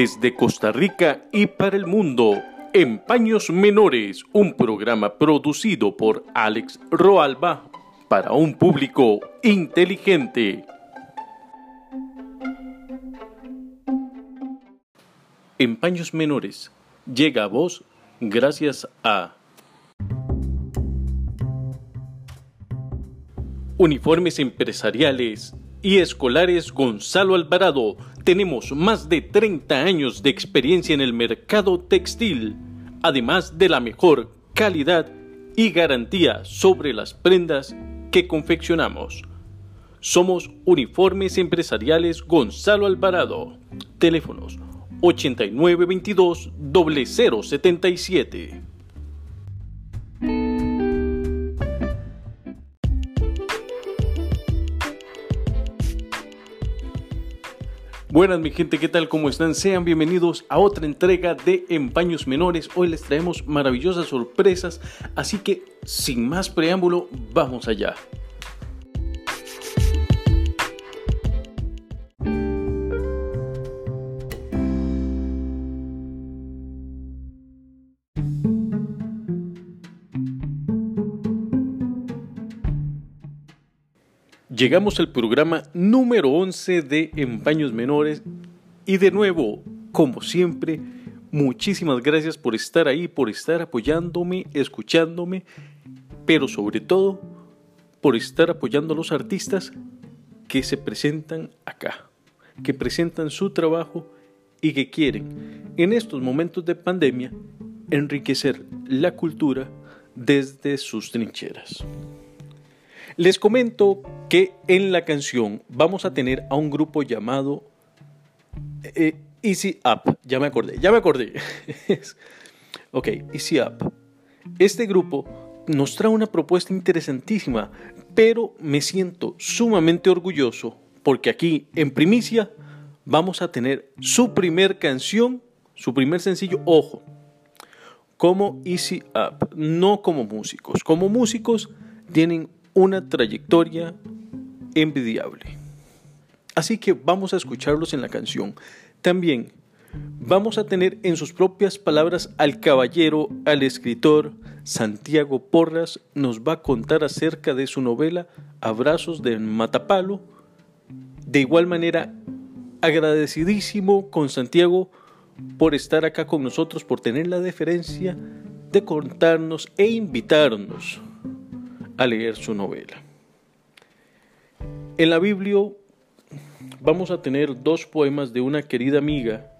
Desde Costa Rica y para el mundo, en Paños Menores, un programa producido por Alex Roalba para un público inteligente. En Paños Menores llega a vos gracias a Uniformes Empresariales y Escolares Gonzalo Alvarado. Tenemos más de 30 años de experiencia en el mercado textil, además de la mejor calidad y garantía sobre las prendas que confeccionamos. Somos Uniformes Empresariales Gonzalo Alvarado. Teléfonos 8922 0077. Buenas mi gente, ¿qué tal? ¿Cómo están? Sean bienvenidos a otra entrega de Empaños Menores. Hoy les traemos maravillosas sorpresas, así que sin más preámbulo, vamos allá. Llegamos al programa número 11 de Empaños Menores y de nuevo, como siempre, muchísimas gracias por estar ahí, por estar apoyándome, escuchándome, pero sobre todo por estar apoyando a los artistas que se presentan acá, que presentan su trabajo y que quieren en estos momentos de pandemia enriquecer la cultura desde sus trincheras. Les comento que en la canción vamos a tener a un grupo llamado eh, Easy Up. Ya me acordé, ya me acordé. ok, Easy Up. Este grupo nos trae una propuesta interesantísima, pero me siento sumamente orgulloso porque aquí en primicia vamos a tener su primer canción, su primer sencillo, ojo, como Easy Up, no como músicos. Como músicos tienen una trayectoria envidiable. Así que vamos a escucharlos en la canción. También vamos a tener en sus propias palabras al caballero, al escritor Santiago Porras, nos va a contar acerca de su novela Abrazos de Matapalo. De igual manera, agradecidísimo con Santiago por estar acá con nosotros, por tener la deferencia de contarnos e invitarnos a leer su novela. En la Biblia vamos a tener dos poemas de una querida amiga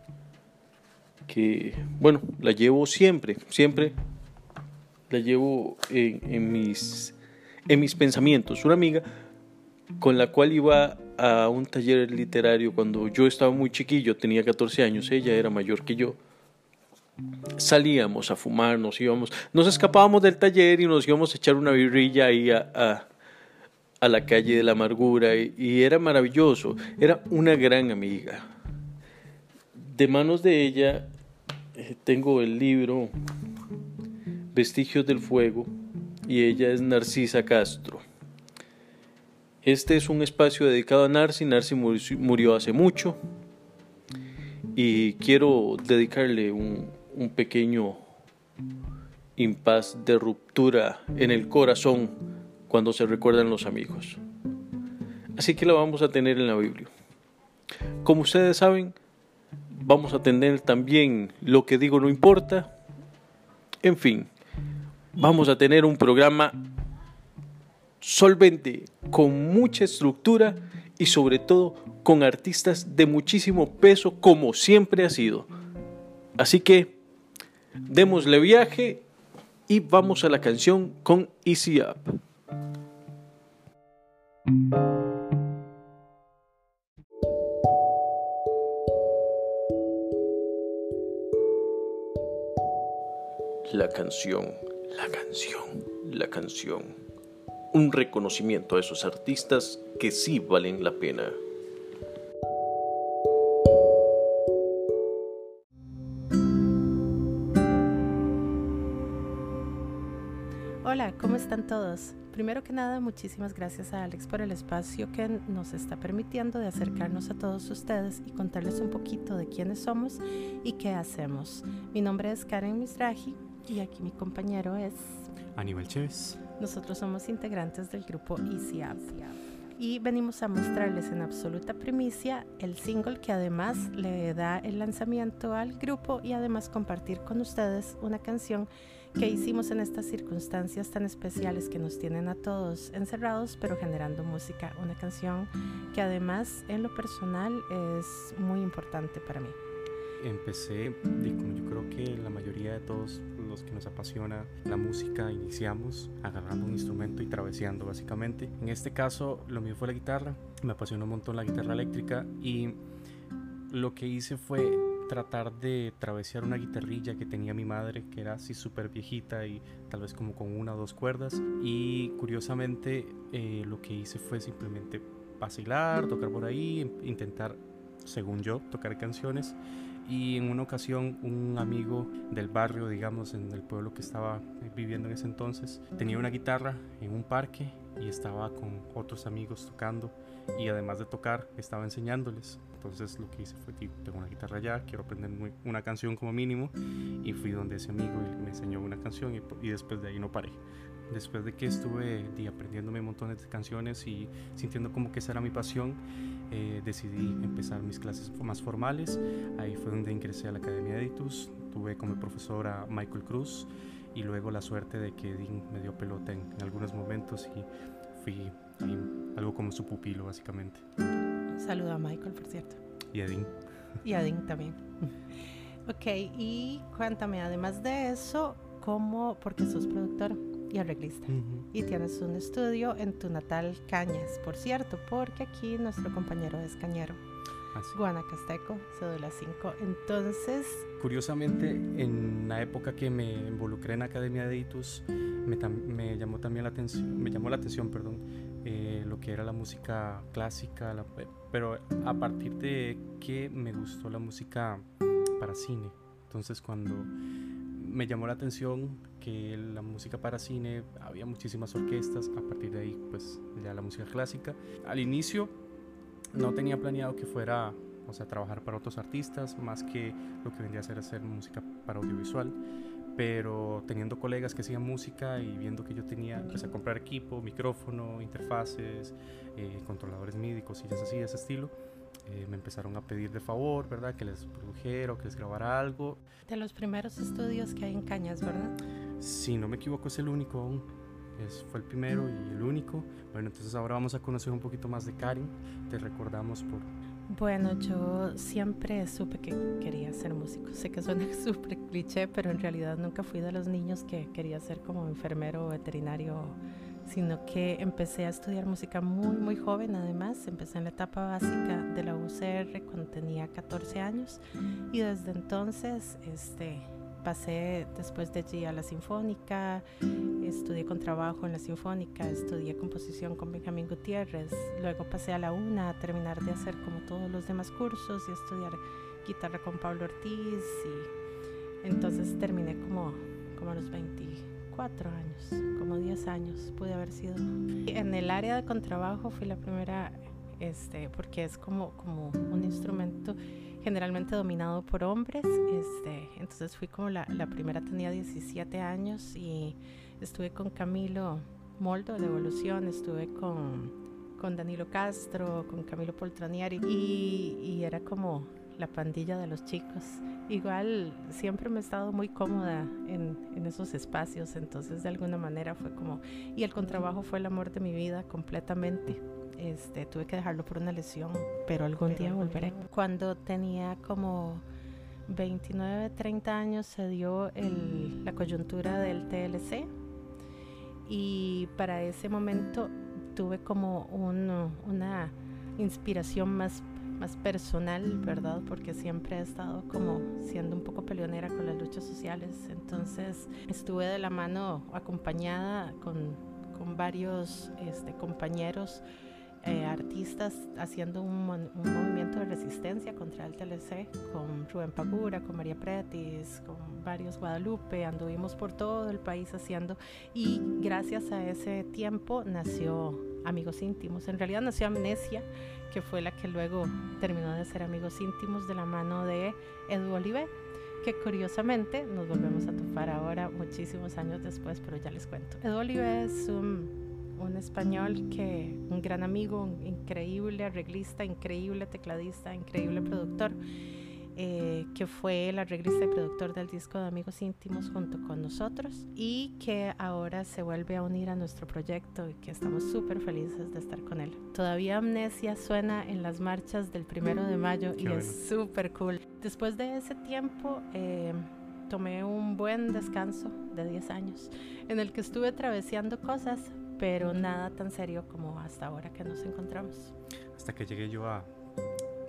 que, bueno, la llevo siempre, siempre la llevo en, mis, en mis pensamientos. Una amiga con la cual iba a un taller literario cuando yo estaba muy chiquillo, tenía 14 años, ella era mayor que yo salíamos a fumar, nos íbamos, nos escapábamos del taller y nos íbamos a echar una birrilla ahí a, la calle de la amargura y, era maravilloso, era una gran amiga. De manos de ella eh, tengo el libro Vestigios del Fuego y ella es Narcisa Castro. Este es un espacio dedicado a Narci, Narci murió hace mucho y quiero dedicarle un, un pequeño impas de ruptura en el corazón cuando se recuerdan los amigos. Así que la vamos a tener en la Biblia. Como ustedes saben, vamos a tener también lo que digo no importa. En fin, vamos a tener un programa solvente, con mucha estructura y sobre todo con artistas de muchísimo peso como siempre ha sido. Así que démosle viaje y vamos a la canción con Easy Up. La canción, la canción, la canción. Un reconocimiento a esos artistas que sí valen la pena. Están todos? Primero que nada, muchísimas gracias a Alex por el espacio que nos está permitiendo de acercarnos a todos ustedes y contarles un poquito de quiénes somos y qué hacemos. Mi nombre es Karen Misraji y aquí mi compañero es Aníbal Chévez. Nosotros somos integrantes del grupo Easy y venimos a mostrarles en absoluta primicia el single que además le da el lanzamiento al grupo y además compartir con ustedes una canción que hicimos en estas circunstancias tan especiales que nos tienen a todos encerrados pero generando música, una canción que además en lo personal es muy importante para mí. Empecé, como yo creo que la mayoría de todos los que nos apasiona la música, iniciamos agarrando un instrumento y traveseando básicamente. En este caso lo mío fue la guitarra, me apasionó un montón la guitarra eléctrica y lo que hice fue tratar de travesear una guitarrilla que tenía mi madre, que era así súper viejita y tal vez como con una o dos cuerdas. Y curiosamente eh, lo que hice fue simplemente vacilar, tocar por ahí, intentar, según yo, tocar canciones y en una ocasión un amigo del barrio, digamos, en el pueblo que estaba viviendo en ese entonces, tenía una guitarra en un parque y estaba con otros amigos tocando y además de tocar estaba enseñándoles. Entonces lo que hice fue, tengo una guitarra ya, quiero aprender una canción como mínimo y fui donde ese amigo y me enseñó una canción y, y después de ahí no paré. Después de que estuve aprendiéndome montones de canciones y sintiendo como que esa era mi pasión, eh, decidí empezar mis clases más formales. Ahí fue donde ingresé a la Academia Editus. Tuve como profesora Michael Cruz y luego la suerte de que Dean me dio pelota en, algunos momentos y fui algo como su pupilo básicamente. Saluda a Michael, por cierto. Y a Dean. Y a Dean también. ok, y cuéntame, además de eso, ¿cómo, porque sos productor? y arreglista. Y tienes un estudio en tu natal Cañas, por cierto, porque aquí nuestro compañero es cañero. Así. Ah, Guanacasteco, cédula 5. Entonces... Curiosamente, en la época que me involucré en Academia de Itus, me, me, llamó también la atención, me llamó la atención, perdón, eh, lo que era la música clásica, pero a partir de que me gustó la música para cine. Entonces cuando me llamó la atención que la música para cine había muchísimas orquestas, a partir de ahí pues ya la música clásica. Al inicio no tenía planeado que fuera, o sea, trabajar para otros artistas, más que lo que vendría a ser hacer música para audiovisual, pero teniendo colegas que hacían música y viendo que yo tenía, empecé a comprar equipo, micrófono, interfaces, eh, controladores MIDI, cosillas así de ese estilo eh, me empezaron a pedir de favor, ¿verdad? Que les produjera o que les grabara algo. De los primeros estudios que hay en Cañas, ¿verdad? Si no me equivoco, es el único aún. Es, fue el primero y el único. Bueno, entonces ahora vamos a conocer un poquito más de Karen. Te recordamos por... Bueno, yo siempre supe que quería ser músico. Sé que suena súper cliché, pero en realidad nunca fui de los niños que quería ser como enfermero o veterinario sino que empecé a estudiar música muy, muy joven además. Empecé en la etapa básica de la UCR cuando tenía 14 años y desde entonces este, pasé después de allí a la Sinfónica, estudié con trabajo en la Sinfónica, estudié composición con Benjamín Gutiérrez, luego pasé a la UNA a terminar de hacer como todos los demás cursos y estudiar guitarra con Pablo Ortiz y entonces terminé como, como a los 20 cuatro años, como 10 años pude haber sido. En el área de contrabajo fui la primera, este, porque es como, como un instrumento generalmente dominado por hombres, este, entonces fui como la, la primera, tenía 17 años y estuve con Camilo Moldo de Evolución, estuve con, con Danilo Castro, con Camilo Poltranieri y, y era como la pandilla de los chicos. Igual siempre me he estado muy cómoda en, en, esos espacios, entonces de alguna manera fue como, y el contrabajo fue el amor de mi vida completamente. Este, tuve que dejarlo por una lesión, pero algún día volveré. Cuando tenía como 29, 30 años se dio el, la coyuntura del TLC y para ese momento tuve como un, una inspiración más más personal, ¿verdad? Porque siempre he estado como siendo un poco peleonera con las luchas sociales. Entonces estuve de la mano acompañada con, con varios este, compañeros. Eh, artistas haciendo un, movimiento de resistencia contra el TLC con Rubén Pagura, con María Pretis, con varios Guadalupe, anduvimos por todo el país haciendo y gracias a ese tiempo nació Amigos Íntimos. En realidad nació Amnesia, que fue la que luego terminó de ser Amigos Íntimos de la mano de Edu Olive que curiosamente nos volvemos a topar ahora muchísimos años después, pero ya les cuento. Edu Olive es un un español que, un gran amigo, un increíble arreglista, increíble tecladista, increíble productor, eh, que fue el arreglista y productor del disco de Amigos Íntimos junto con nosotros y que ahora se vuelve a unir a nuestro proyecto y que estamos súper felices de estar con él. Todavía Amnesia suena en las marchas del primero de mayo y es súper cool. Después de ese tiempo... Eh, tomé un buen descanso de 10 años en el que estuve traveseando cosas, pero nada tan serio como hasta ahora que nos encontramos. Hasta que llegué yo a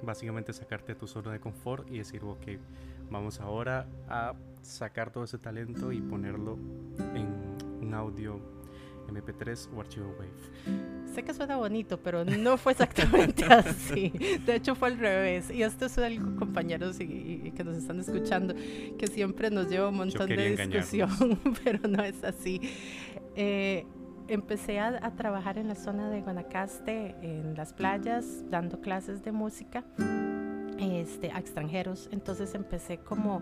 básicamente sacarte de tu zona de confort y decir, ok, vamos ahora a sacar todo ese talento y ponerlo en un audio MP3 o archivo Wave. Sé que suena bonito, pero no fue exactamente así. De hecho, fue al revés. Y esto es algo, compañeros y, que nos están escuchando, que siempre nos lleva un montón de discusión, pero no es así. Eh, empecé a, trabajar en la zona de Guanacaste, en las playas, dando clases de música este, a extranjeros. Entonces empecé como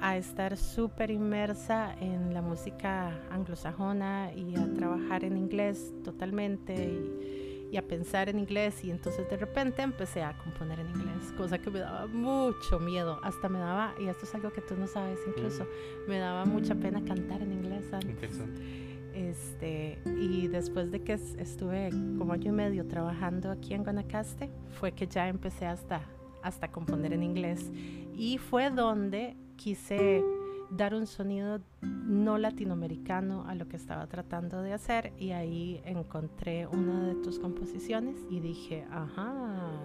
a estar súper inmersa en la música anglosajona y a trabajar en inglés totalmente y, y, a pensar en inglés y entonces de repente empecé a componer en inglés, cosa que me daba mucho miedo, hasta me daba, y esto es algo que tú no sabes incluso, mm. me daba mucha pena cantar en inglés antes. Este, y después de que estuve como año y medio trabajando aquí en Guanacaste, fue que ya empecé hasta, hasta componer en inglés. Y fue donde quise dar un sonido no latinoamericano a lo que estaba tratando de hacer y ahí encontré una de tus composiciones y dije, ajá,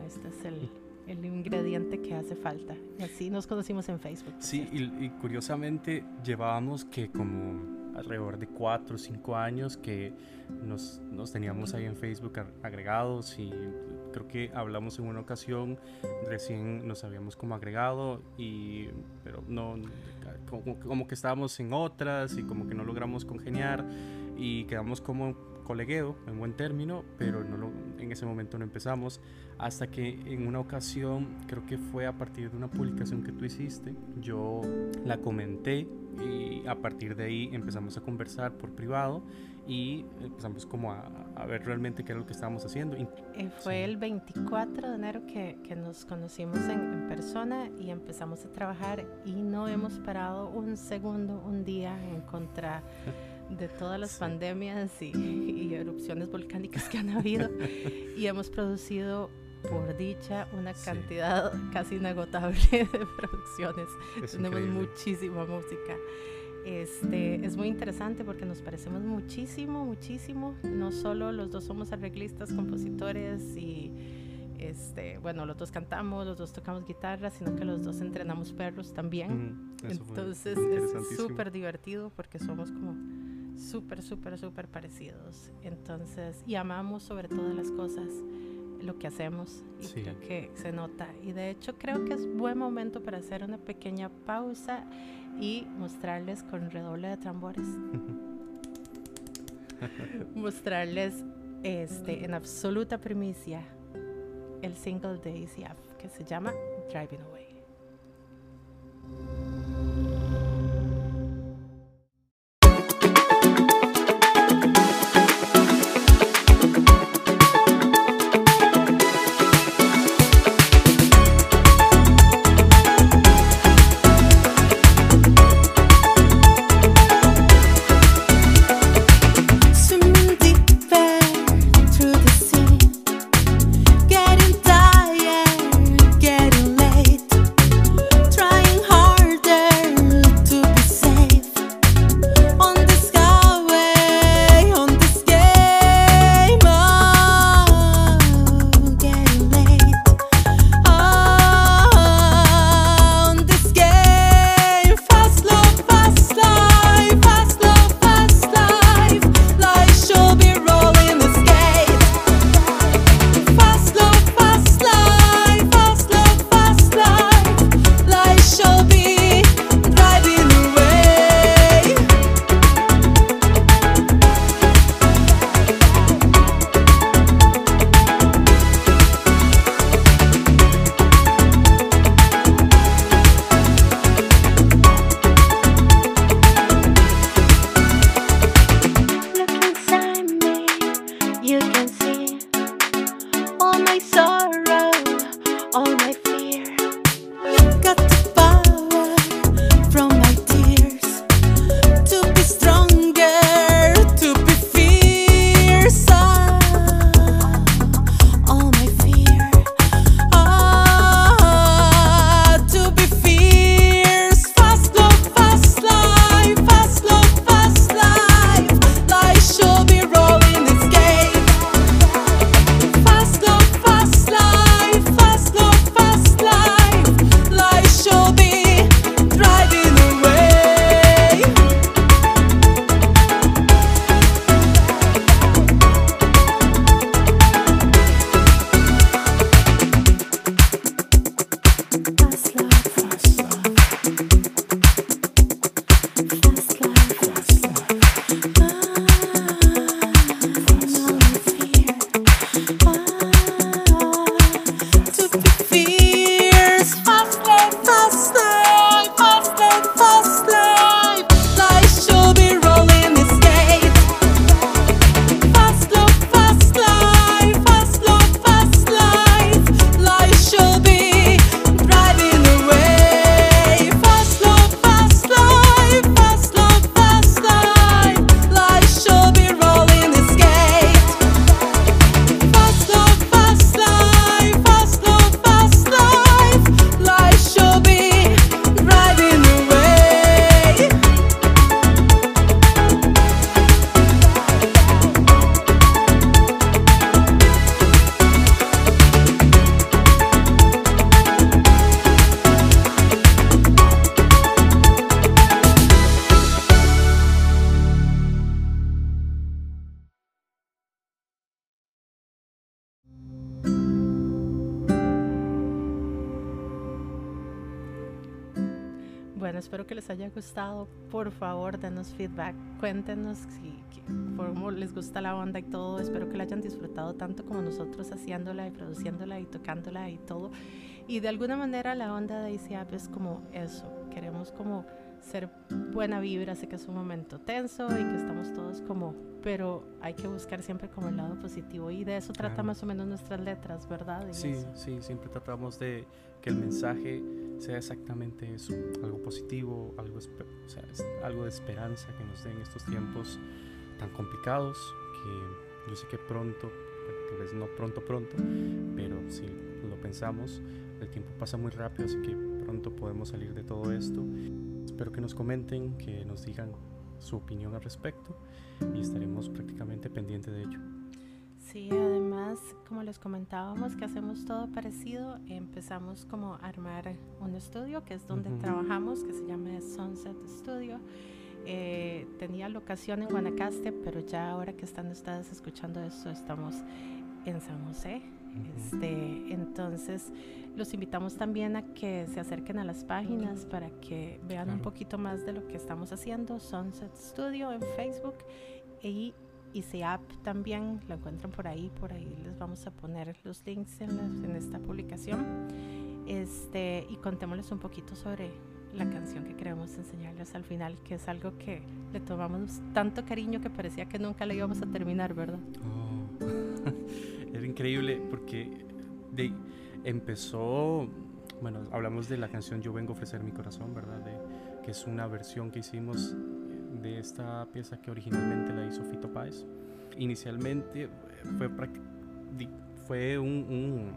este es el, el ingrediente que hace falta. Y así nos conocimos en Facebook. Sí, y, y, curiosamente llevábamos que como alrededor de 4 o 5 años que nos, nos, teníamos ahí en Facebook agregados y creo que hablamos en una ocasión, recién nos habíamos como agregado y pero no, como, como que estábamos en otras y como que no logramos congeniar y quedamos como colegueo en buen término, pero no lo, en ese momento no empezamos. Hasta que en una ocasión, creo que fue a partir de una publicación que tú hiciste, yo la comenté y a partir de ahí empezamos a conversar por privado y empezamos como a, a ver realmente qué era lo que estábamos haciendo. Eh, fue el 24 de enero que, que nos conocimos en, en, persona y empezamos a trabajar y no hemos parado un segundo, un día en contra de todas las pandemias y, y erupciones volcánicas que han habido y hemos producido por dicha, una cantidad casi inagotable de producciones. Tenemos muchísima música. Este, es muy interesante porque nos parecemos muchísimo, muchísimo. No solo los dos somos arreglistas, compositores y, este, bueno, los dos cantamos, los dos tocamos guitarra, sino que los dos entrenamos perros también. Entonces es súper divertido porque somos como súper, súper, súper parecidos. Entonces, y amamos sobre todas las cosas lo que hacemos y creo que se nota. Y de hecho creo que es buen momento para hacer una pequeña pausa y mostrarles con redoble de tambores. mostrarles este, en absoluta primicia el single de ACF que se llama Driving Away. Por favor, denos feedback. Cuéntenos si, cómo les gusta la onda y todo. Espero que la hayan disfrutado tanto como nosotros haciéndola y produciéndola y tocándola y todo. Y de alguna manera la onda de ICIAP es como eso. Queremos como ser buena vibra. Sé que es un momento tenso y que estamos todos como, pero hay que buscar siempre como el lado positivo. Y de eso trata más o menos nuestras letras, ¿verdad? sí, sí, siempre tratamos de que el mensaje sea exactamente eso, algo positivo, algo, o sea, algo de esperanza que nos den estos tiempos tan complicados que yo sé que pronto, tal vez no pronto pronto, pero si lo pensamos, el tiempo pasa muy rápido, así que pronto podemos salir de todo esto. Espero que nos comenten, que nos digan su opinión al respecto y estaremos prácticamente pendientes de ello. Sí, además, como les comentábamos, que hacemos todo parecido, empezamos como a armar un estudio, que es donde trabajamos, que se llama Sunset Studio. Eh, tenía locación en Guanacaste, pero ya ahora que están ustedes escuchando esto, estamos en San José. Este, entonces, los invitamos también a que se acerquen a las páginas para que vean un poquito más de lo que estamos haciendo. Sunset Studio en Facebook y app también lo encuentran por ahí, por ahí les vamos a poner los links en, en esta publicación. Este, y contémosles un poquito sobre la canción que queremos enseñarles al final, que es algo que le tomamos tanto cariño que parecía que nunca le íbamos a terminar, ¿verdad? Oh. Era increíble porque de, empezó, bueno, hablamos de la canción Yo vengo a ofrecer mi corazón, ¿verdad? De, que es una versión que hicimos de esta pieza que originalmente la hizo Fito Páez. Inicialmente fue, fue un...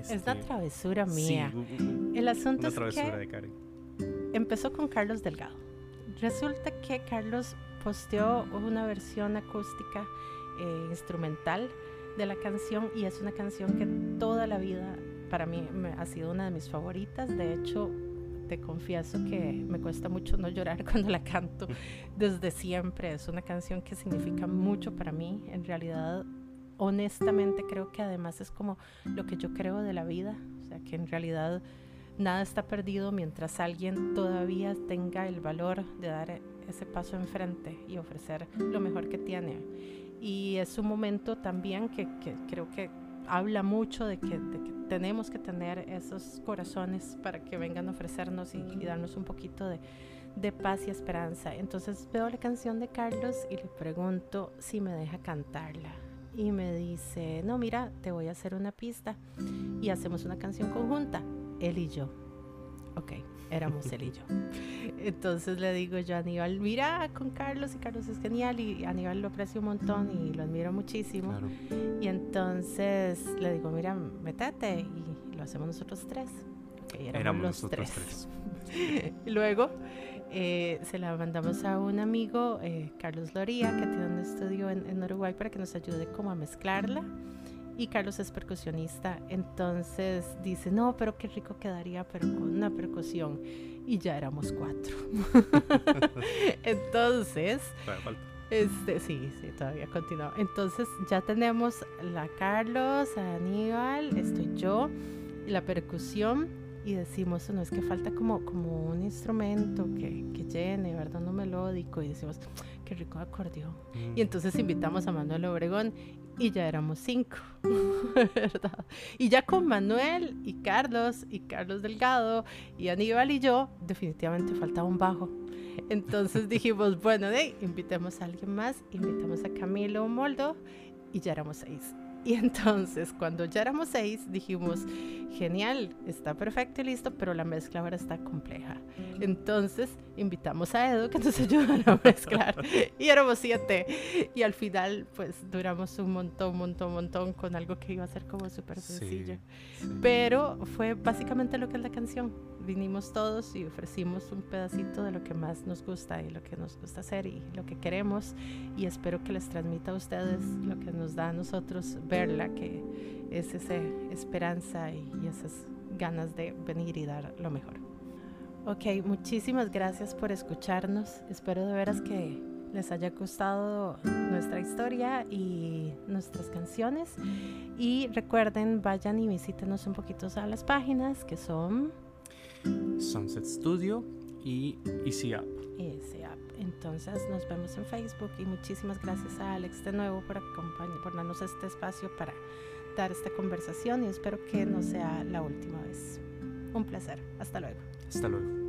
es la este, travesura mía. El asunto es que empezó con Carlos Delgado. Resulta que Carlos posteó una versión acústica eh, instrumental de la canción y es una canción que toda la vida para mí ha sido una de mis favoritas. De hecho, te confieso que me cuesta mucho no llorar cuando la canto desde siempre. Es una canción que significa mucho para mí. En realidad, honestamente creo que además es como lo que yo creo de la vida. O sea, que en realidad nada está perdido mientras alguien todavía tenga el valor de dar ese paso enfrente y ofrecer lo mejor que tiene. Y es un momento también que, que creo que habla mucho de que, tenemos que tener esos corazones para que vengan a ofrecernos y, darnos un poquito de, paz y esperanza. Entonces veo la canción de Carlos y le pregunto si me deja cantarla. Y me dice, no, mira, te voy a hacer una pista y hacemos una canción conjunta, él y yo. Ok, éramos él y yo. Entonces le digo yo a Aníbal, mira con Carlos y Carlos es genial y Aníbal lo aprecio un montón y lo admiro muchísimo. Y entonces le digo, mira, métete y lo hacemos nosotros tres. Okay, éramos, los nosotros tres. Luego eh, se la mandamos a un amigo, eh, Carlos Loría, que tiene un estudio en, en Uruguay para que nos ayude como a mezclarla y Carlos es percusionista, entonces dice, no, pero qué rico quedaría, pero con una percusión. Y ya éramos cuatro. entonces, este, sí, sí, todavía continúa. Entonces ya tenemos la Carlos, Aníbal, estoy yo, la percusión y decimos, no es que falta como, como un instrumento que, que llene, ¿verdad? No melódico y decimos, qué rico acordeón. Y mm. entonces invitamos a Manuel Obregón y ya éramos cinco, ¿verdad? Y ya con Manuel y Carlos y Carlos Delgado y Aníbal y yo, definitivamente faltaba un bajo. Entonces dijimos, bueno, de, invitemos a alguien más, invitamos a Camilo Moldo y ya éramos seis. Y entonces, cuando ya éramos seis, dijimos, genial, está perfecto y listo, pero la mezcla ahora está compleja. Entonces, invitamos a Edu que nos ayudara a mezclar. y éramos siete. Y al final, pues, duramos un montón, montón, montón con algo que iba a ser como súper sencillo. Pero fue básicamente lo que es la canción. Vinimos todos y ofrecimos un pedacito de lo que más nos gusta y lo que nos gusta hacer y lo que queremos. Y espero que les transmita a ustedes lo que nos da a nosotros verla, que es esa esperanza y, esas ganas de venir y dar lo mejor. Ok, muchísimas gracias por escucharnos. Espero de veras que les haya gustado nuestra historia y nuestras canciones. Y recuerden, vayan y visítenos un poquito a las páginas que son Sunset Studio y Easy Up. Easy Up. Entonces nos vemos en Facebook y muchísimas gracias a Alex de nuevo por, por darnos este espacio para dar esta conversación y espero que no sea la última vez. Un placer. Hasta luego. Hasta luego.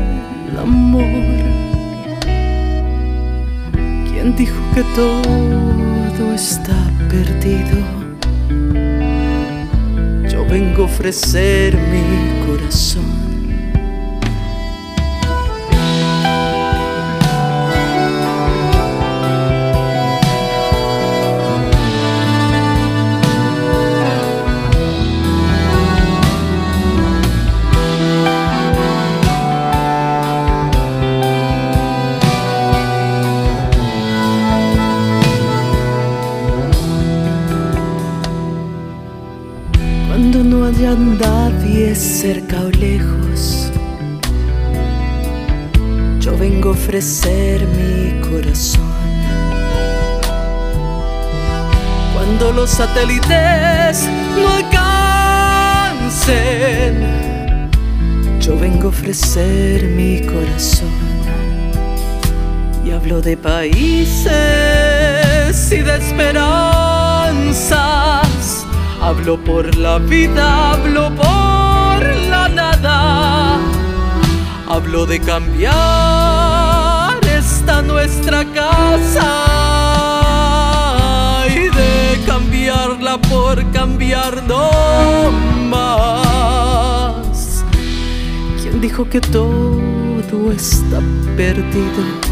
amor. ¿Quién dijo que todo está perdido? Yo vengo a ofrecer mi corazón De países y de esperanzas Hablo por la vida, hablo por la nada. Hablo de cambiar esta nuestra casa y de cambiarla por cambiar no más. ¿Quién dijo que todo está perdido?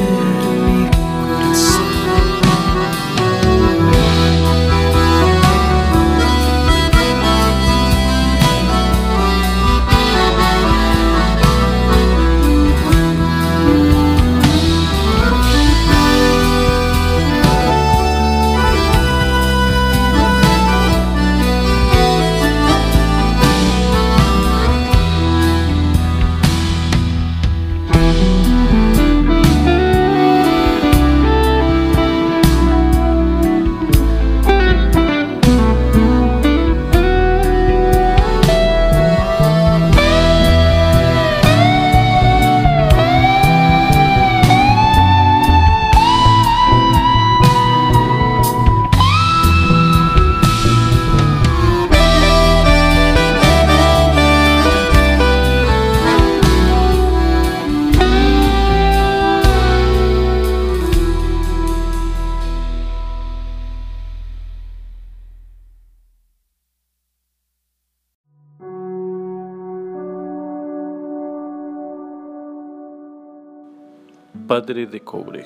Padre de Cobre,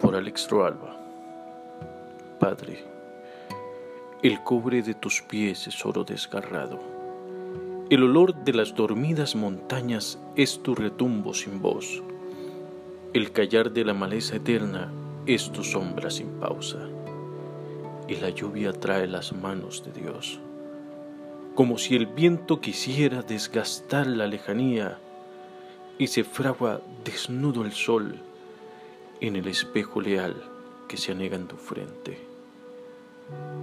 por Alex Roalba. Padre, el cobre de tus pies es oro desgarrado. El olor de las dormidas montañas es tu retumbo sin voz. El callar de la maleza eterna es tu sombra sin pausa, y la lluvia trae las manos de Dios, como si el viento quisiera desgastar la lejanía, y se fragua desnudo el sol en el espejo leal que se anega en tu frente.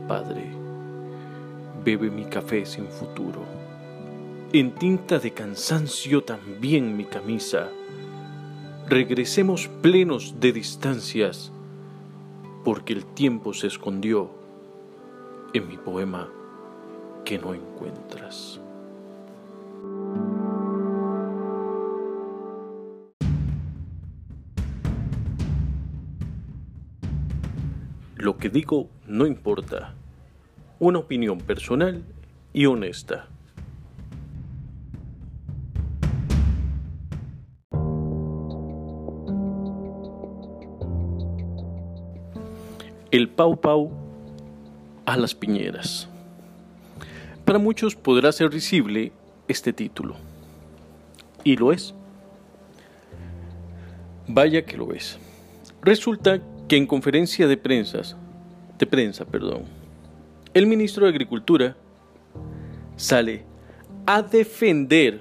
Padre, bebe mi café sin futuro, en tinta de cansancio también mi camisa, regresemos plenos de distancias, porque el tiempo se escondió en mi poema que no encuentras. Lo que digo no importa. Una opinión personal y honesta. El Pau Pau a las piñeras. Para muchos podrá ser risible este título. Y lo es. Vaya que lo es. Resulta que en conferencia de prensa, de prensa, perdón, el ministro de Agricultura sale a defender,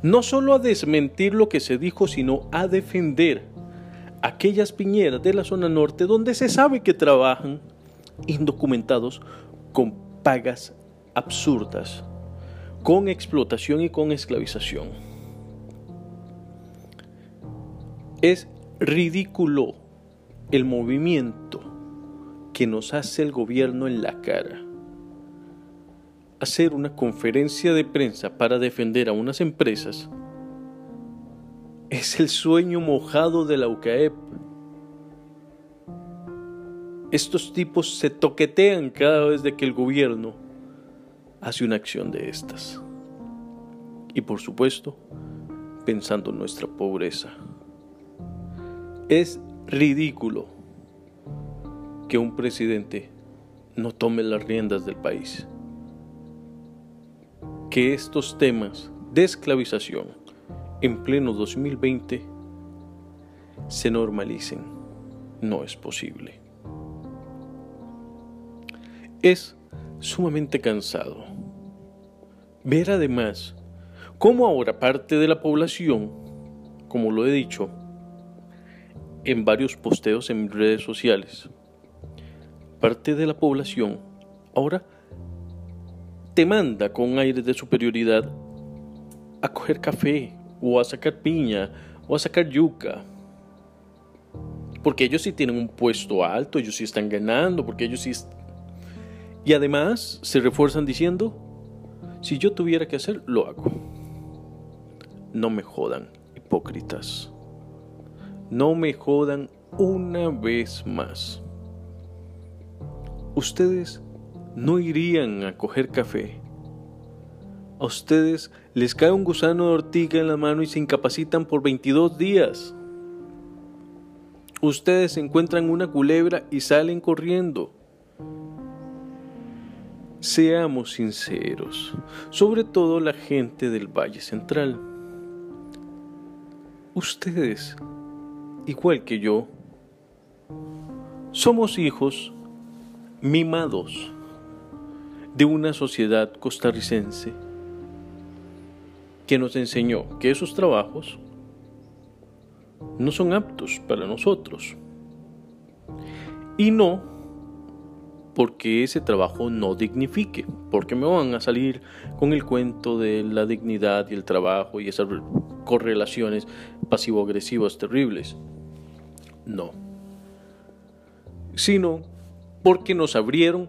no solo a desmentir lo que se dijo, sino a defender aquellas piñeras de la zona norte donde se sabe que trabajan indocumentados con pagas absurdas, con explotación y con esclavización. Es ridículo el movimiento que nos hace el gobierno en la cara. Hacer una conferencia de prensa para defender a unas empresas es el sueño mojado de la UCAEP. Estos tipos se toquetean cada vez que el gobierno hace una acción de estas. Y por supuesto, pensando en nuestra pobreza. Es ridículo que un presidente no tome las riendas del país. Que estos temas de esclavización en pleno 2020 se normalicen. No es posible. Es sumamente cansado ver además cómo ahora parte de la población, como lo he dicho, en varios posteos en redes sociales, parte de la población ahora te manda con aire de superioridad a coger café o a sacar piña, o a sacar yuca. Porque ellos sí tienen un puesto alto, ellos sí están ganando, porque ellos sí... Y además se refuerzan diciendo, si yo tuviera que hacer, lo hago. No me jodan, hipócritas. No me jodan una vez más. Ustedes no irían a coger café a ustedes les cae un gusano de ortiga en la mano y se incapacitan por 22 días. Ustedes encuentran una culebra y salen corriendo. Seamos sinceros, sobre todo la gente del Valle Central. Ustedes, igual que yo, somos hijos mimados de una sociedad costarricense que nos enseñó que esos trabajos no son aptos para nosotros. Y no porque ese trabajo no dignifique, porque me van a salir con el cuento de la dignidad y el trabajo y esas correlaciones pasivo-agresivas terribles. No. Sino porque nos abrieron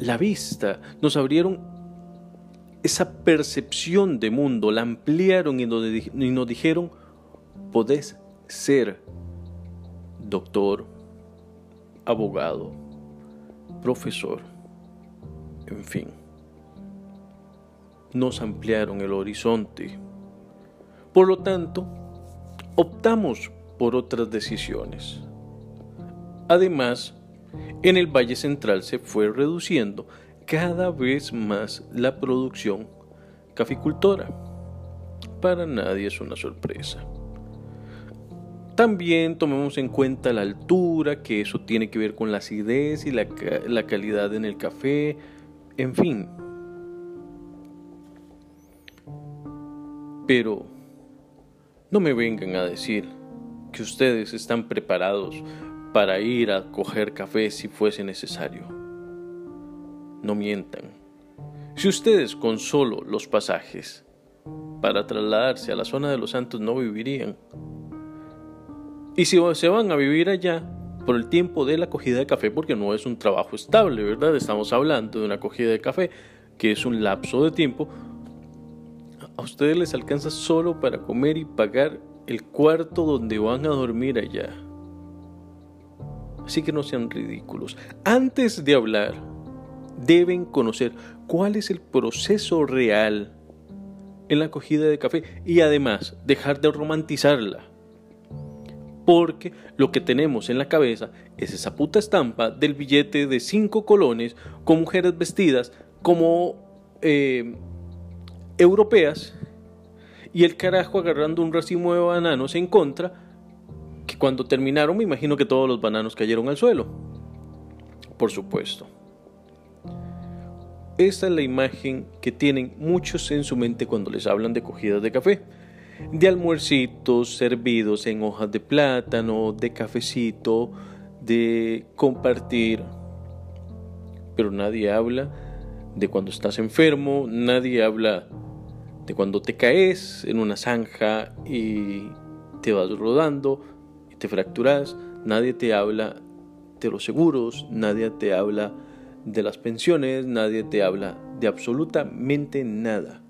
la vista, nos abrieron esa percepción de mundo, la ampliaron y nos, dijeron, podés ser doctor, abogado, profesor, en fin. Nos ampliaron el horizonte. Por lo tanto, optamos por otras decisiones. Además, en el Valle Central se fue reduciendo cada vez más la producción caficultora. Para nadie es una sorpresa. También tomemos en cuenta la altura, que eso tiene que ver con la acidez y la, la calidad en el café, en fin. Pero no me vengan a decir que ustedes están preparados para ir a coger café si fuese necesario. No mientan. Si ustedes con solo los pasajes para trasladarse a la zona de los santos no vivirían, y si se van a vivir allá por el tiempo de la acogida de café, porque no es un trabajo estable, ¿verdad? Estamos hablando de una acogida de café, que es un lapso de tiempo, a ustedes les alcanza solo para comer y pagar el cuarto donde van a dormir allá. Así que no sean ridículos. Antes de hablar, deben conocer cuál es el proceso real en la acogida de café y además dejar de romantizarla. Porque lo que tenemos en la cabeza es esa puta estampa del billete de cinco colones con mujeres vestidas como eh, europeas y el carajo agarrando un racimo de bananos en contra, que cuando terminaron me imagino que todos los bananos cayeron al suelo. Por supuesto. Esta es la imagen que tienen muchos en su mente cuando les hablan de cogidas de café. De almuercitos servidos en hojas de plátano, de cafecito, de compartir. Pero nadie habla de cuando estás enfermo, nadie habla de cuando te caes en una zanja y te vas rodando y te fracturas, nadie te habla de los seguros, nadie te habla de las pensiones, nadie te habla de absolutamente nada.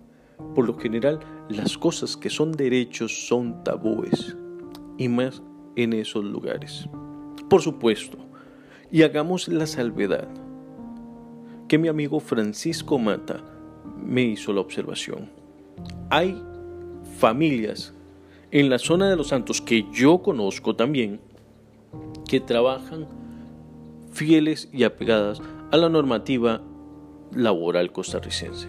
Por lo general, las cosas que son derechos son tabúes, y más en esos lugares. Por supuesto, y hagamos la salvedad, que mi amigo Francisco Mata me hizo la observación hay familias en la zona de los santos que yo conozco también que trabajan fieles y apegadas a la normativa laboral costarricense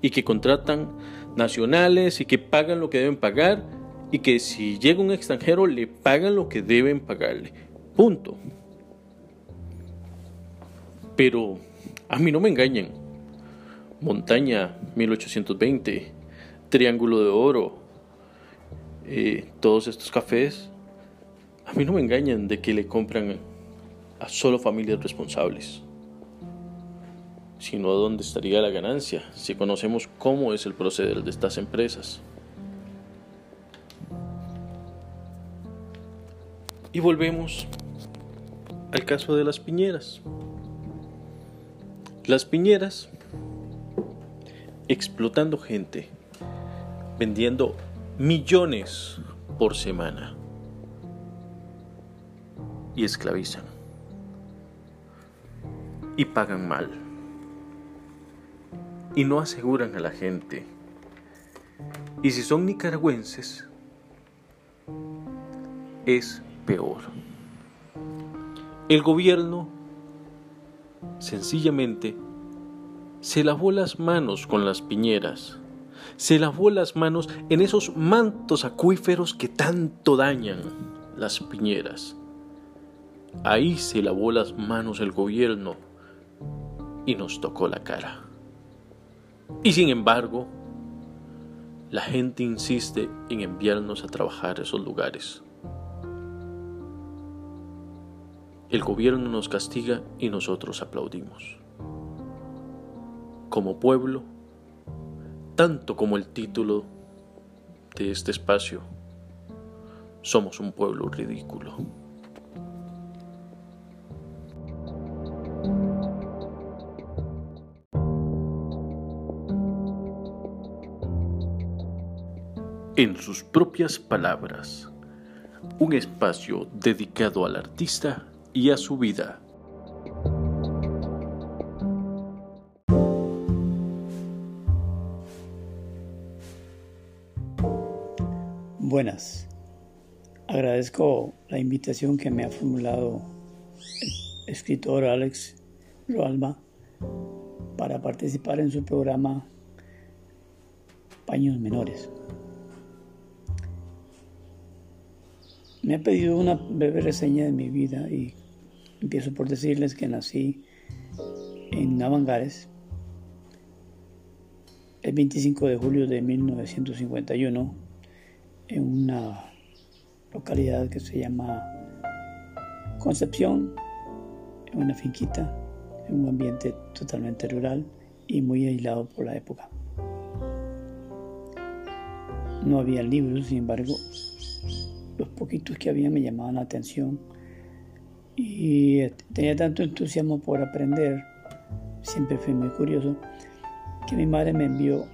y que contratan nacionales y que pagan lo que deben pagar y que si llega un extranjero le pagan lo que deben pagarle. Punto. Pero a mí no me engañen. Montaña 1820, Triángulo de Oro, eh, todos estos cafés, a mí no me engañan de que le compran a solo familias responsables, sino a dónde estaría la ganancia si conocemos cómo es el proceder de estas empresas. Y volvemos al caso de las piñeras. Las piñeras explotando gente, vendiendo millones por semana y esclavizan y pagan mal y no aseguran a la gente. Y si son nicaragüenses, es peor. El gobierno sencillamente se lavó las manos con las piñeras, se lavó las manos en esos mantos acuíferos que tanto dañan las piñeras. Ahí se lavó las manos el gobierno y nos tocó la cara. Y sin embargo, la gente insiste en enviarnos a trabajar a esos lugares. El gobierno nos castiga y nosotros aplaudimos como pueblo, tanto como el título de este espacio, somos un pueblo ridículo. En sus propias palabras, un espacio dedicado al artista y a su vida. Agradezco la invitación que me ha formulado el escritor Alex Roalba para participar en su programa Paños Menores. Me ha pedido una breve reseña de mi vida y empiezo por decirles que nací en Navangares el 25 de julio de 1951 en una localidad que se llama Concepción, en una finquita, en un ambiente totalmente rural y muy aislado por la época. No había libros, sin embargo, los poquitos que había me llamaban la atención y tenía tanto entusiasmo por aprender, siempre fui muy curioso, que mi madre me envió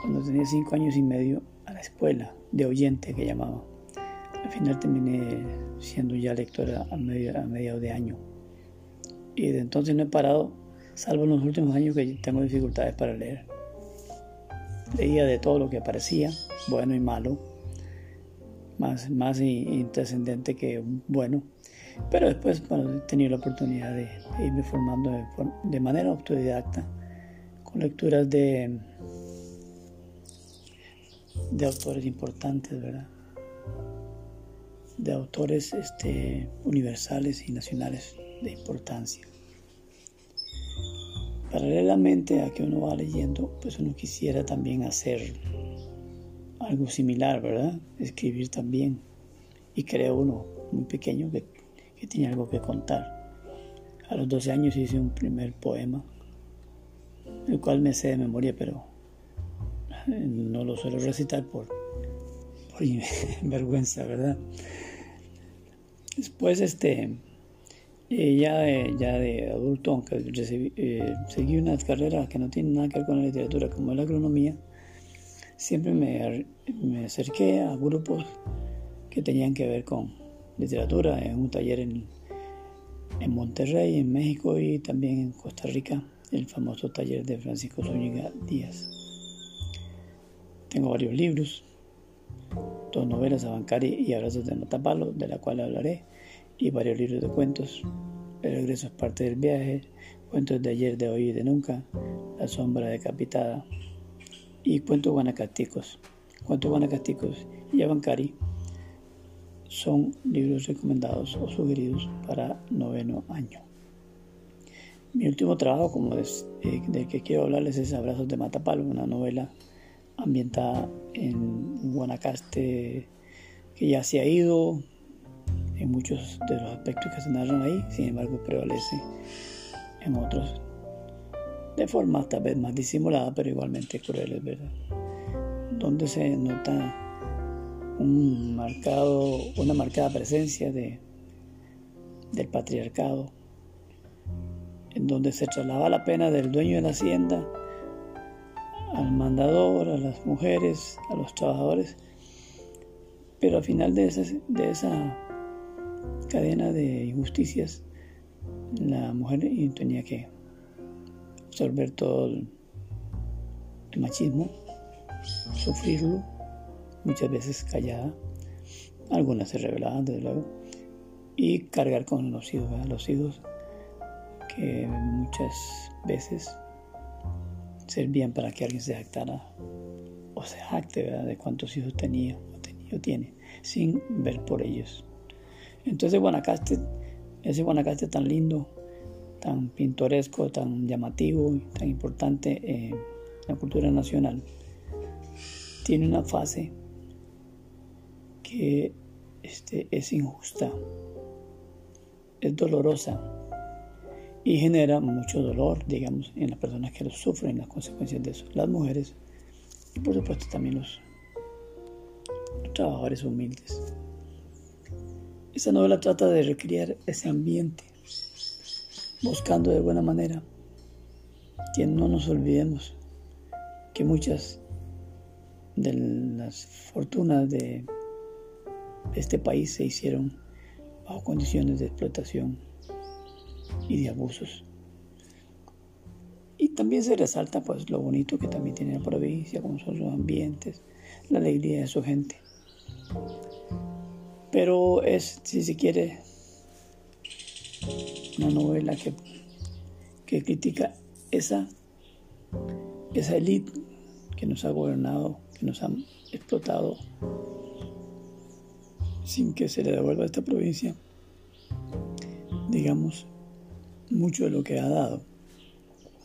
cuando tenía cinco años y medio a la escuela de oyente que llamaba. Al final terminé siendo ya lectora a, medio, mediados de año. Y de entonces no he parado, salvo en los últimos años que tengo dificultades para leer. Leía de todo lo que aparecía, bueno y malo, más, más intrascendente que bueno. Pero después he tenido la oportunidad de, irme formando de manera autodidacta con lecturas de, de autores importantes, ¿verdad? De autores este, universales y nacionales de importancia. Paralelamente a que uno va leyendo, pues uno quisiera también hacer algo similar, ¿verdad? Escribir también. Y creo uno muy pequeño que, que tiene algo que contar. A los 12 años hice un primer poema, el cual me sé de memoria, pero no lo suelo recitar por, vergüenza, ¿verdad? Después, este, eh, ya, de, ya de adulto, aunque eh, seguí una carrera que no tiene nada que ver con la literatura, como la agronomía, siempre me, me acerqué a grupos que tenían que ver con literatura, en un taller en, en Monterrey, en México y también en Costa Rica, el famoso taller de Francisco Zúñiga Díaz. Tengo varios libros, dos novelas, Abancari y Abrazos de Matapalo, de la cual hablaré, y varios libros de cuentos. El regreso es parte del viaje, cuentos de ayer, de hoy y de nunca, La sombra decapitada y cuentos guanacasticos. Cuentos guanacasticos y Abancari son libros recomendados o sugeridos para noveno año. Mi último trabajo, como eh, del que quiero hablarles, es Abrazos de Matapalo, una novela ambientada en Guanacaste que ya se ha ido en muchos de los aspectos que se narran ahí, sin embargo prevalece en otros de forma tal vez más disimulada, pero igualmente crueles, ¿verdad? Donde se nota un marcado, una marcada presencia de, del patriarcado, en donde se traslada la pena del dueño de la hacienda al mandador, a las mujeres, a los trabajadores. Pero al final de esa, de esa cadena de injusticias, la mujer tenía que absorber todo el, machismo, sufrirlo, muchas veces callada, algunas se revelaban desde luego, y cargar con los hijos, los hijos que muchas veces servían para que alguien se jactara o se jacte de cuántos hijos tenía o, tiene, sin ver por ellos. Entonces Guanacaste, ese Guanacaste tan lindo, tan pintoresco, tan llamativo tan importante en la cultura nacional, tiene una fase que este, es injusta, es dolorosa, y genera mucho dolor, digamos, en las personas que lo sufren las consecuencias de eso, las mujeres y por supuesto también los, trabajadores humildes. Esta novela trata de recrear ese ambiente, buscando de buena manera que no nos olvidemos que muchas de las fortunas de este país se hicieron bajo condiciones de explotación y de abusos. Y también se resalta pues lo bonito que también tiene la provincia, como son sus ambientes, la alegría de su gente. Pero es, si se quiere, una novela que, que critica esa, esa élite que nos ha gobernado, que nos ha explotado sin que se le devuelva a esta provincia, digamos, mucho de lo que ha dado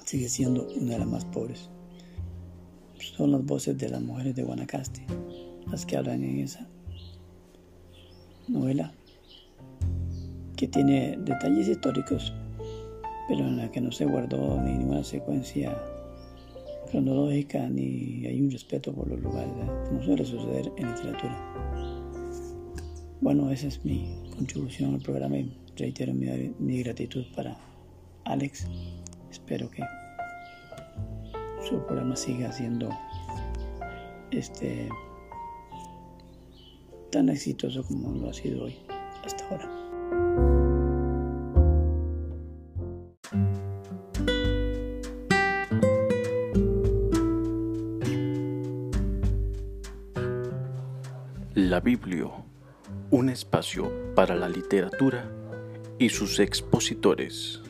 sigue siendo una de las más pobres. Son las voces de las mujeres de Guanacaste las que hablan en esa novela que tiene detalles históricos, pero en la que no se guardó ni ninguna secuencia cronológica ni hay un respeto por los lugares, como suele suceder en literatura. Bueno, esa es mi contribución al programa y reitero mi, mi gratitud para Alex. Espero que su programa siga siendo este tan exitoso como lo ha sido hoy hasta ahora. La Biblia, un espacio para la literatura y sus expositores.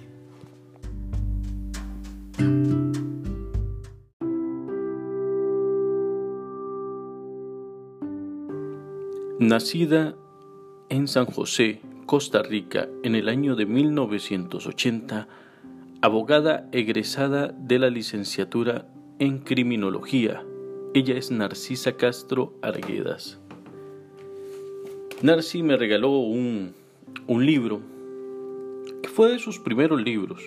Nacida en San José, Costa Rica, en el año de 1980, abogada egresada de la licenciatura en Criminología. Ella es Narcisa Castro Arguedas. Narci me regaló un, un libro que fue de sus primeros libros.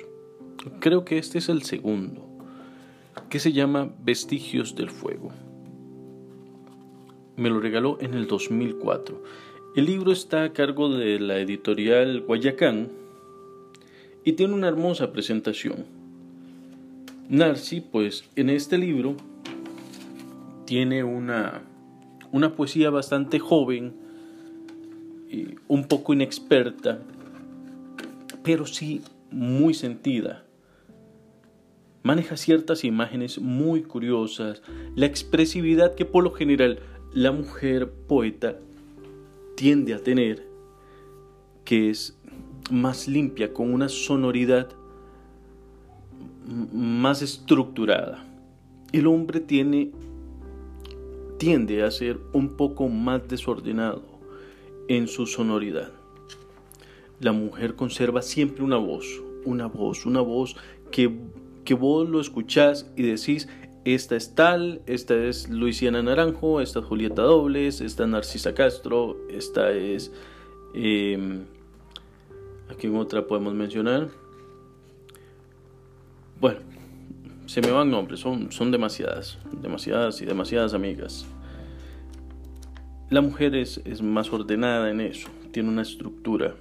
Creo que este es el segundo, que se llama Vestigios del Fuego me lo regaló en el 2004. El libro está a cargo de la editorial Guayacán y tiene una hermosa presentación. Narci, pues en este libro tiene una, una poesía bastante joven, y un poco inexperta, pero sí muy sentida. Maneja ciertas imágenes muy curiosas, la expresividad que por lo general la mujer poeta tiende a tener, que es más limpia, con una sonoridad más estructurada. El hombre tiene, tiende a ser un poco más desordenado en su sonoridad. La mujer conserva siempre una voz, una voz, una voz que, que vos lo escuchás y decís, esta es tal, esta es Luisiana Naranjo, esta es Julieta Dobles, esta es Narcisa Castro, esta es... Eh, aquí otra podemos mencionar. Bueno, se me van nombres, son, son demasiadas, demasiadas y demasiadas amigas. La mujer es, es más ordenada en eso, tiene una estructura.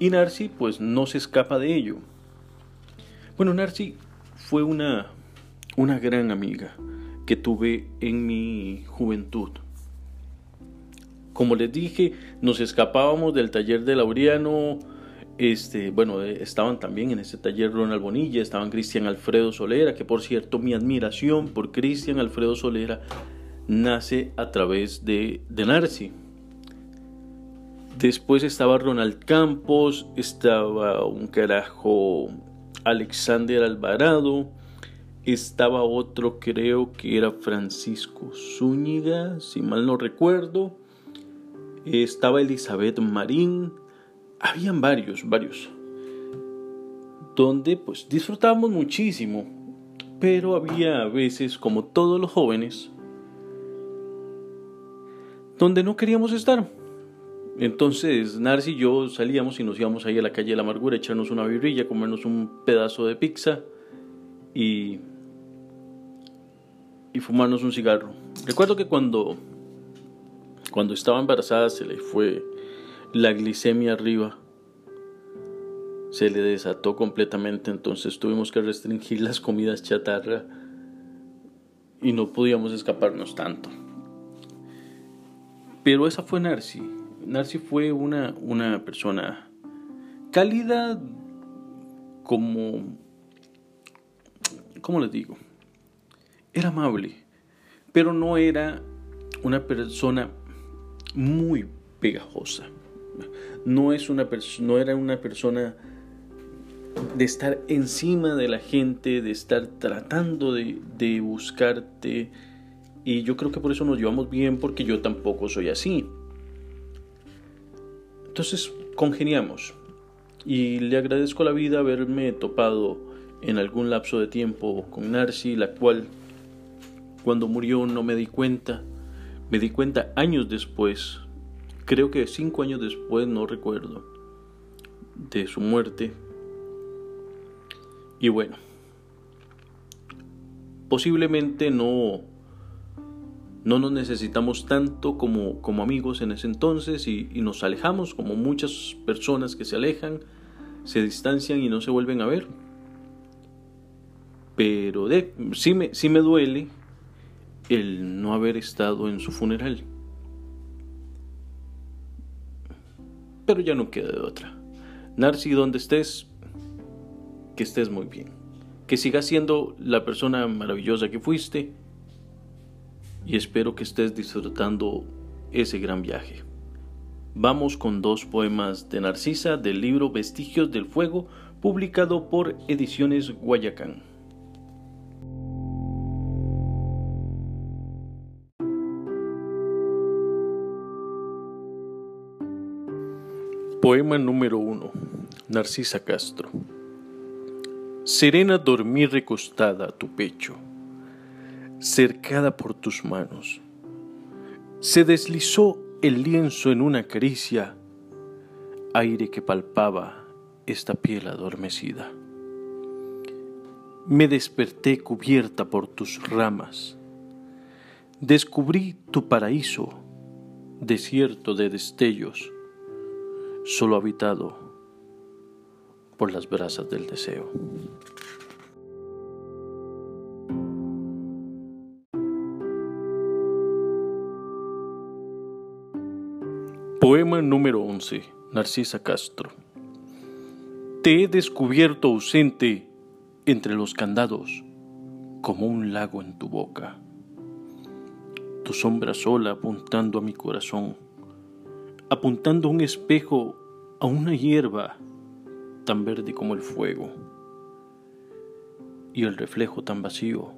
Y Narci pues no se escapa de ello. Bueno, Narci fue una, una gran amiga que tuve en mi juventud. Como les dije, nos escapábamos del taller de Laureano. Este, bueno, eh, estaban también en ese taller Ronald Bonilla, estaban Cristian Alfredo Solera, que por cierto mi admiración por Cristian Alfredo Solera nace a través de, de Narci. Después estaba Ronald Campos, estaba un carajo Alexander Alvarado, estaba otro creo que era Francisco Zúñiga, si mal no recuerdo, estaba Elizabeth Marín, habían varios, varios, donde pues disfrutábamos muchísimo, pero había veces, como todos los jóvenes, donde no queríamos estar. Entonces Narci y yo salíamos y nos íbamos ahí a la calle de la amargura, echarnos una birrilla, comernos un pedazo de pizza y, y fumarnos un cigarro. Recuerdo que cuando, cuando estaba embarazada se le fue la glicemia arriba, se le desató completamente, entonces tuvimos que restringir las comidas chatarra y no podíamos escaparnos tanto. Pero esa fue Narci Narci fue una, una persona cálida como... ¿Cómo les digo? Era amable, pero no era una persona muy pegajosa. No, es una no era una persona de estar encima de la gente, de estar tratando de, de buscarte Y yo creo que por eso nos llevamos bien, porque yo tampoco soy así. Entonces, congeniamos. Y le agradezco a la vida haberme topado en algún lapso de tiempo con Narci, la cual cuando murió no me di cuenta. Me di cuenta años después, creo que cinco años después, no recuerdo, de su muerte. Y bueno, posiblemente no, no nos necesitamos tanto como, como amigos en ese entonces y, nos alejamos como muchas personas que se alejan, se distancian y no se vuelven a ver pero sí, me, sí me duele el no haber estado en su funeral. Pero ya no queda de otra. Narci, donde estés, que estés muy bien. Que sigas siendo la persona maravillosa que fuiste. Y espero que estés disfrutando ese gran viaje. Vamos con dos poemas de Narcisa del libro Vestigios del Fuego, publicado por Ediciones Guayacán. Poema número 1. Narcisa Castro. Serena dormí recostada a tu pecho, cercada por tus manos. Se deslizó el lienzo en una caricia, aire que palpaba esta piel adormecida. Me desperté cubierta por tus ramas. Descubrí tu paraíso, desierto de destellos solo habitado por las brasas del deseo. Poema número 11. Narcisa Castro. Te he descubierto ausente entre los candados, como un lago en tu boca. Tu sombra sola apuntando a mi corazón apuntando un espejo a una hierba tan verde como el fuego y el reflejo tan vacío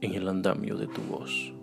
en el andamio de tu voz.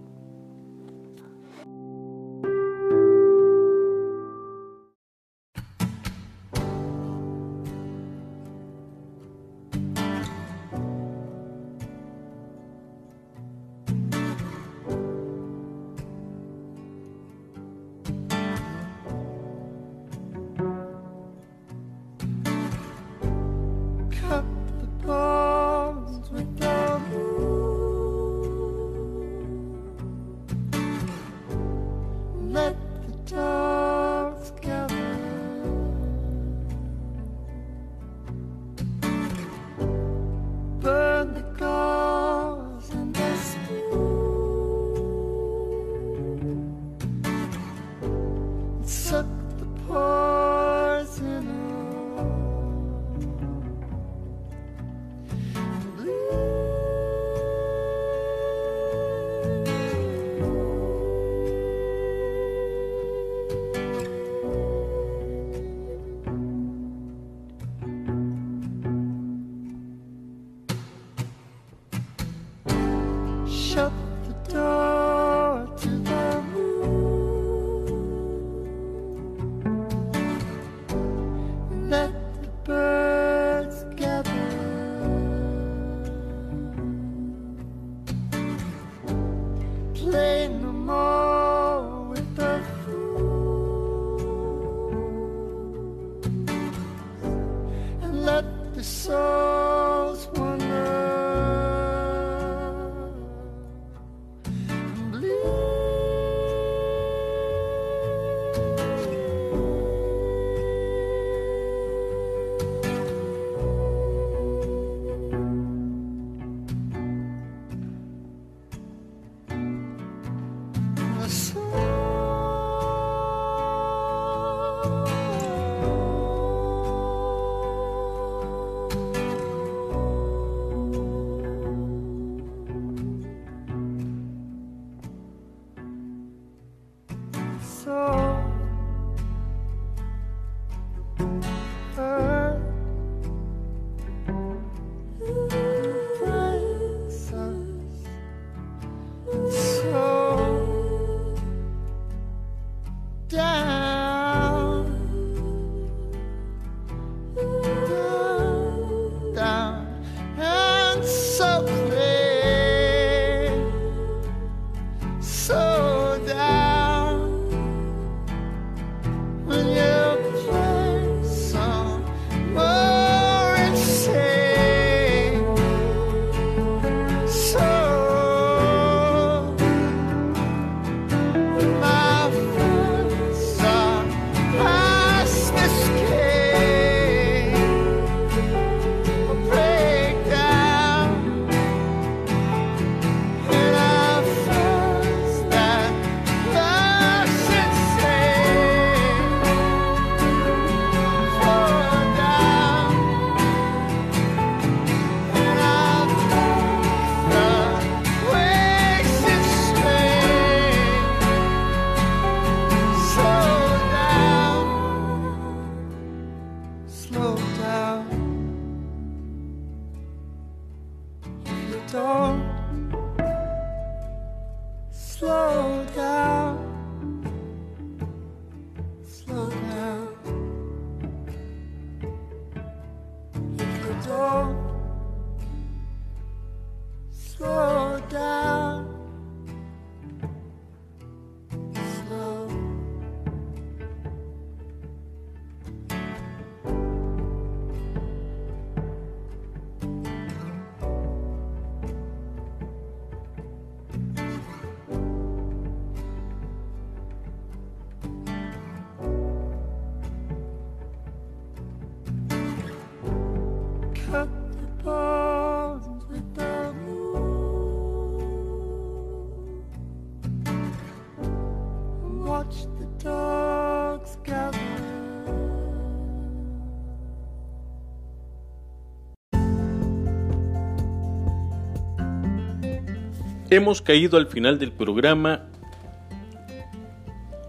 Hemos caído al final del programa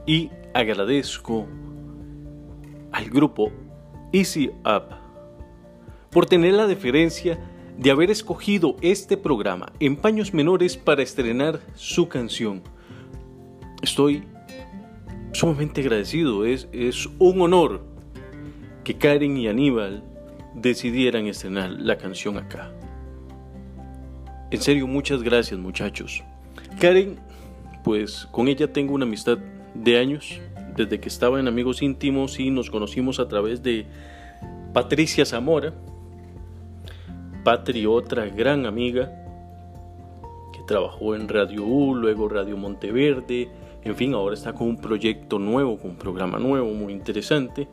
y agradezco al grupo Easy Up por tener la deferencia de haber escogido este programa en paños menores para estrenar su canción. Estoy sumamente agradecido, es, es un honor que Karen y Aníbal decidieran estrenar la canción acá. En serio, muchas gracias muchachos. Karen, pues con ella tengo una amistad de años, desde que estaba en Amigos Íntimos y nos conocimos a través de Patricia Zamora, Patri, otra gran amiga que trabajó en Radio U, luego Radio Monteverde, en fin, ahora está con un proyecto nuevo, con un programa nuevo, muy interesante.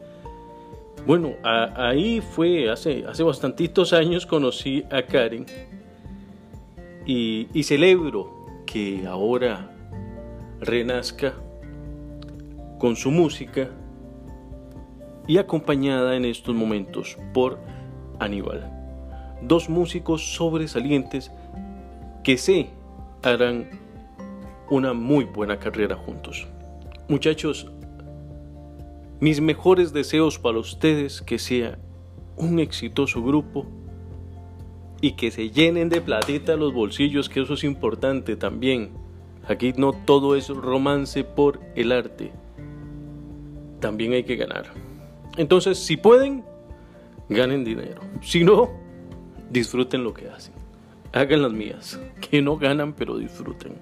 Bueno, ahí fue, hace, hace bastantitos años conocí a Karen y, celebro que ahora renazca con su música y acompañada en estos momentos por Aníbal. Dos músicos sobresalientes que sé harán una muy buena carrera juntos. Muchachos, mis mejores deseos para ustedes que sea un exitoso grupo y que se llenen de platita los bolsillos, que eso es importante también. Aquí no todo es romance por el arte. También hay que ganar. Entonces, si pueden, ganen dinero. Si no, disfruten lo que hacen. Hagan las mías, que no ganan, pero disfruten.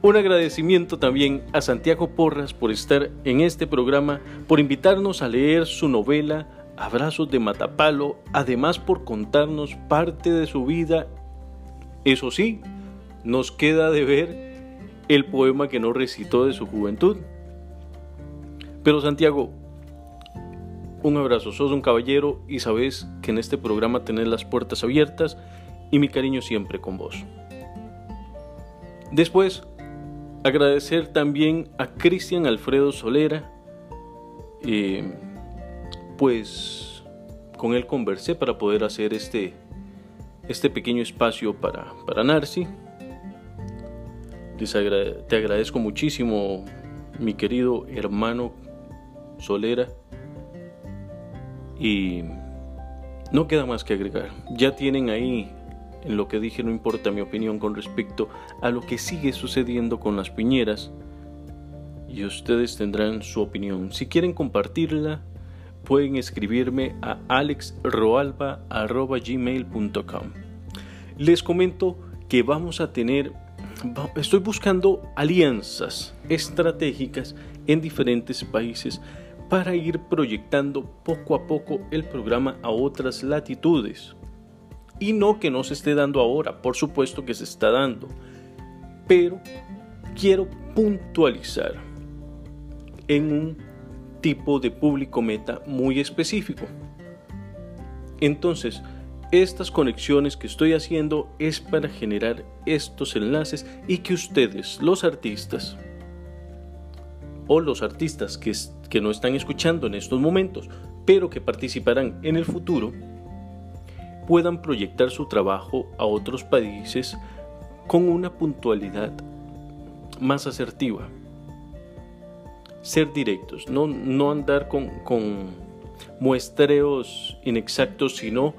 Un agradecimiento también a Santiago Porras por estar en este programa, por invitarnos a leer su novela Abrazos de Matapalo, además por contarnos parte de su vida. Eso sí, nos queda de ver el poema que no recitó de su juventud. Pero Santiago, un abrazo, sos un caballero y sabes que en este programa tenés las puertas abiertas y mi cariño siempre con vos. Después, Agradecer también a Cristian Alfredo Solera, eh, pues con él conversé para poder hacer este, este pequeño espacio para, para Narci. te agradezco muchísimo, mi querido hermano Solera. Y no queda más que agregar. Ya tienen ahí en lo que dije no importa mi opinión con respecto a lo que sigue sucediendo con las piñeras y ustedes tendrán su opinión. Si quieren compartirla, pueden escribirme a alexroalba.gmail.com. Les comento que vamos a tener, estoy buscando alianzas estratégicas en diferentes países para ir proyectando poco a poco el programa a otras latitudes. Y no que no se esté dando ahora, por supuesto que se está dando. Pero quiero puntualizar en un tipo de público meta muy específico. Entonces, estas conexiones que estoy haciendo es para generar estos enlaces y que ustedes, los artistas, o los artistas que, que no están escuchando en estos momentos, pero que participarán en el futuro, puedan proyectar su trabajo a otros países con una puntualidad más asertiva. Ser directos, no, no andar con, con muestreos inexactos, sino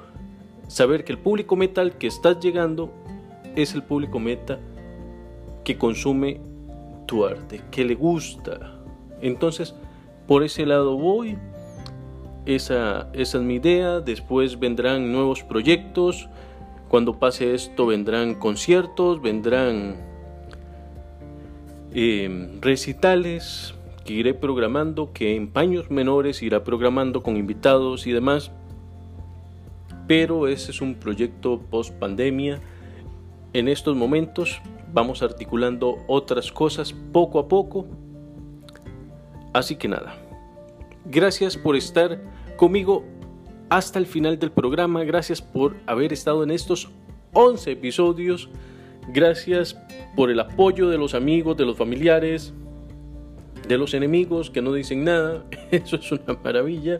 saber que el público metal que estás llegando es el público meta que consume tu arte, que le gusta. Entonces, por ese lado voy esa, es mi idea. Después vendrán nuevos proyectos. Cuando pase esto vendrán conciertos, vendrán em, recitales que iré programando, que en paños menores irá programando con invitados y demás. Pero ese es un proyecto post pandemia. En estos momentos vamos articulando otras cosas poco a poco. Así que nada. Gracias por estar conmigo hasta el final del programa. Gracias por haber estado en estos 11 episodios. Gracias por el apoyo de los amigos, de los familiares, de los enemigos que no dicen nada. Eso es una maravilla.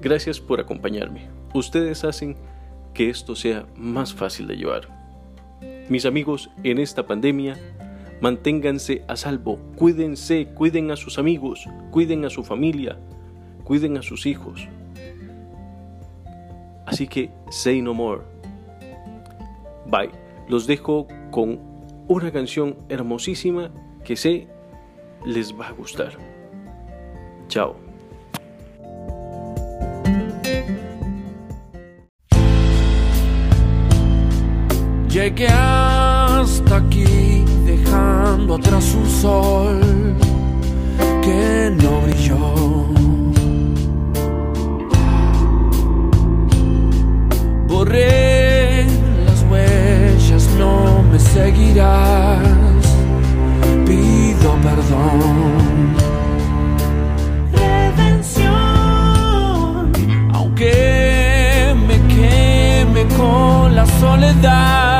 Gracias por acompañarme. Ustedes hacen que esto sea más fácil de llevar. Mis amigos, en esta pandemia, manténganse a salvo, cuídense, cuiden a sus amigos, cuiden a su familia, cuiden a sus hijos. Así que, say no more. Bye. Los dejo con una canción hermosísima que sé les va a gustar. Chao. Llegué hasta aquí dejando atrás un sol que no brilló. Borré las huellas, no me seguirás. Pido perdón. Redención, aunque me queme con la soledad,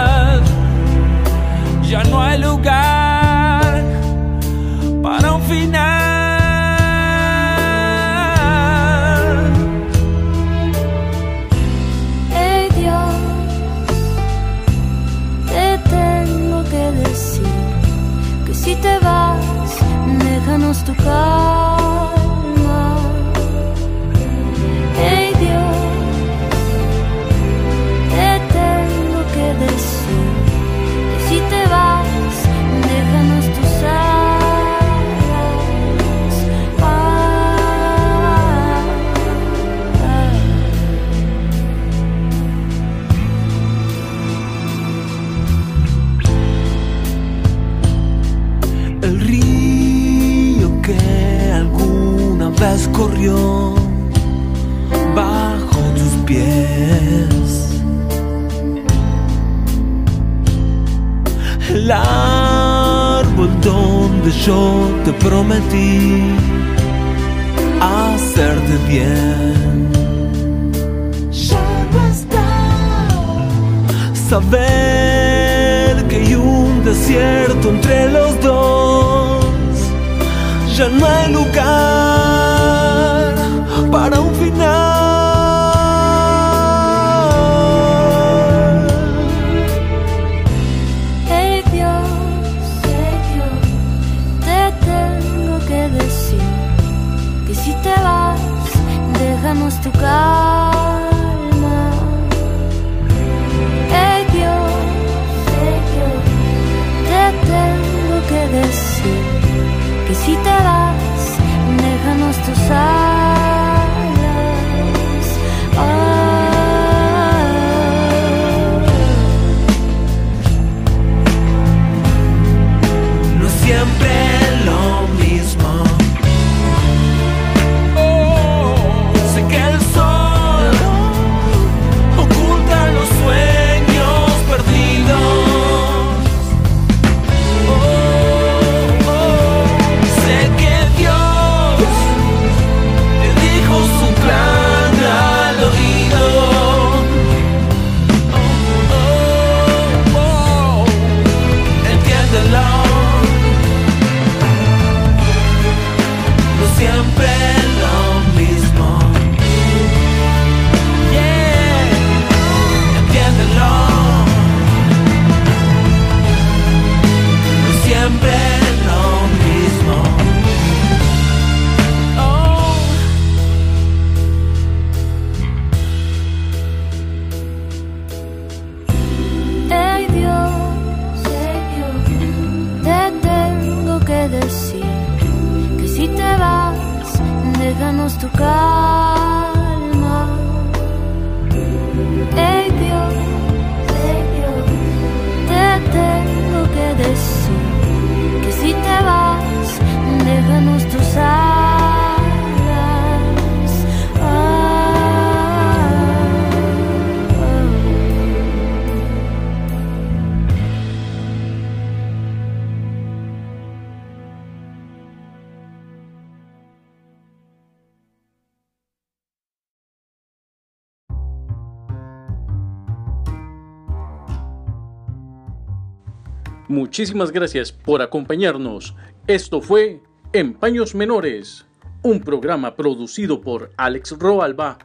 Muchísimas gracias por acompañarnos. Esto fue Empaños Menores, un programa producido por Alex Roalba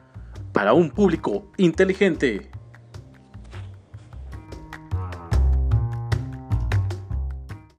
para un público inteligente.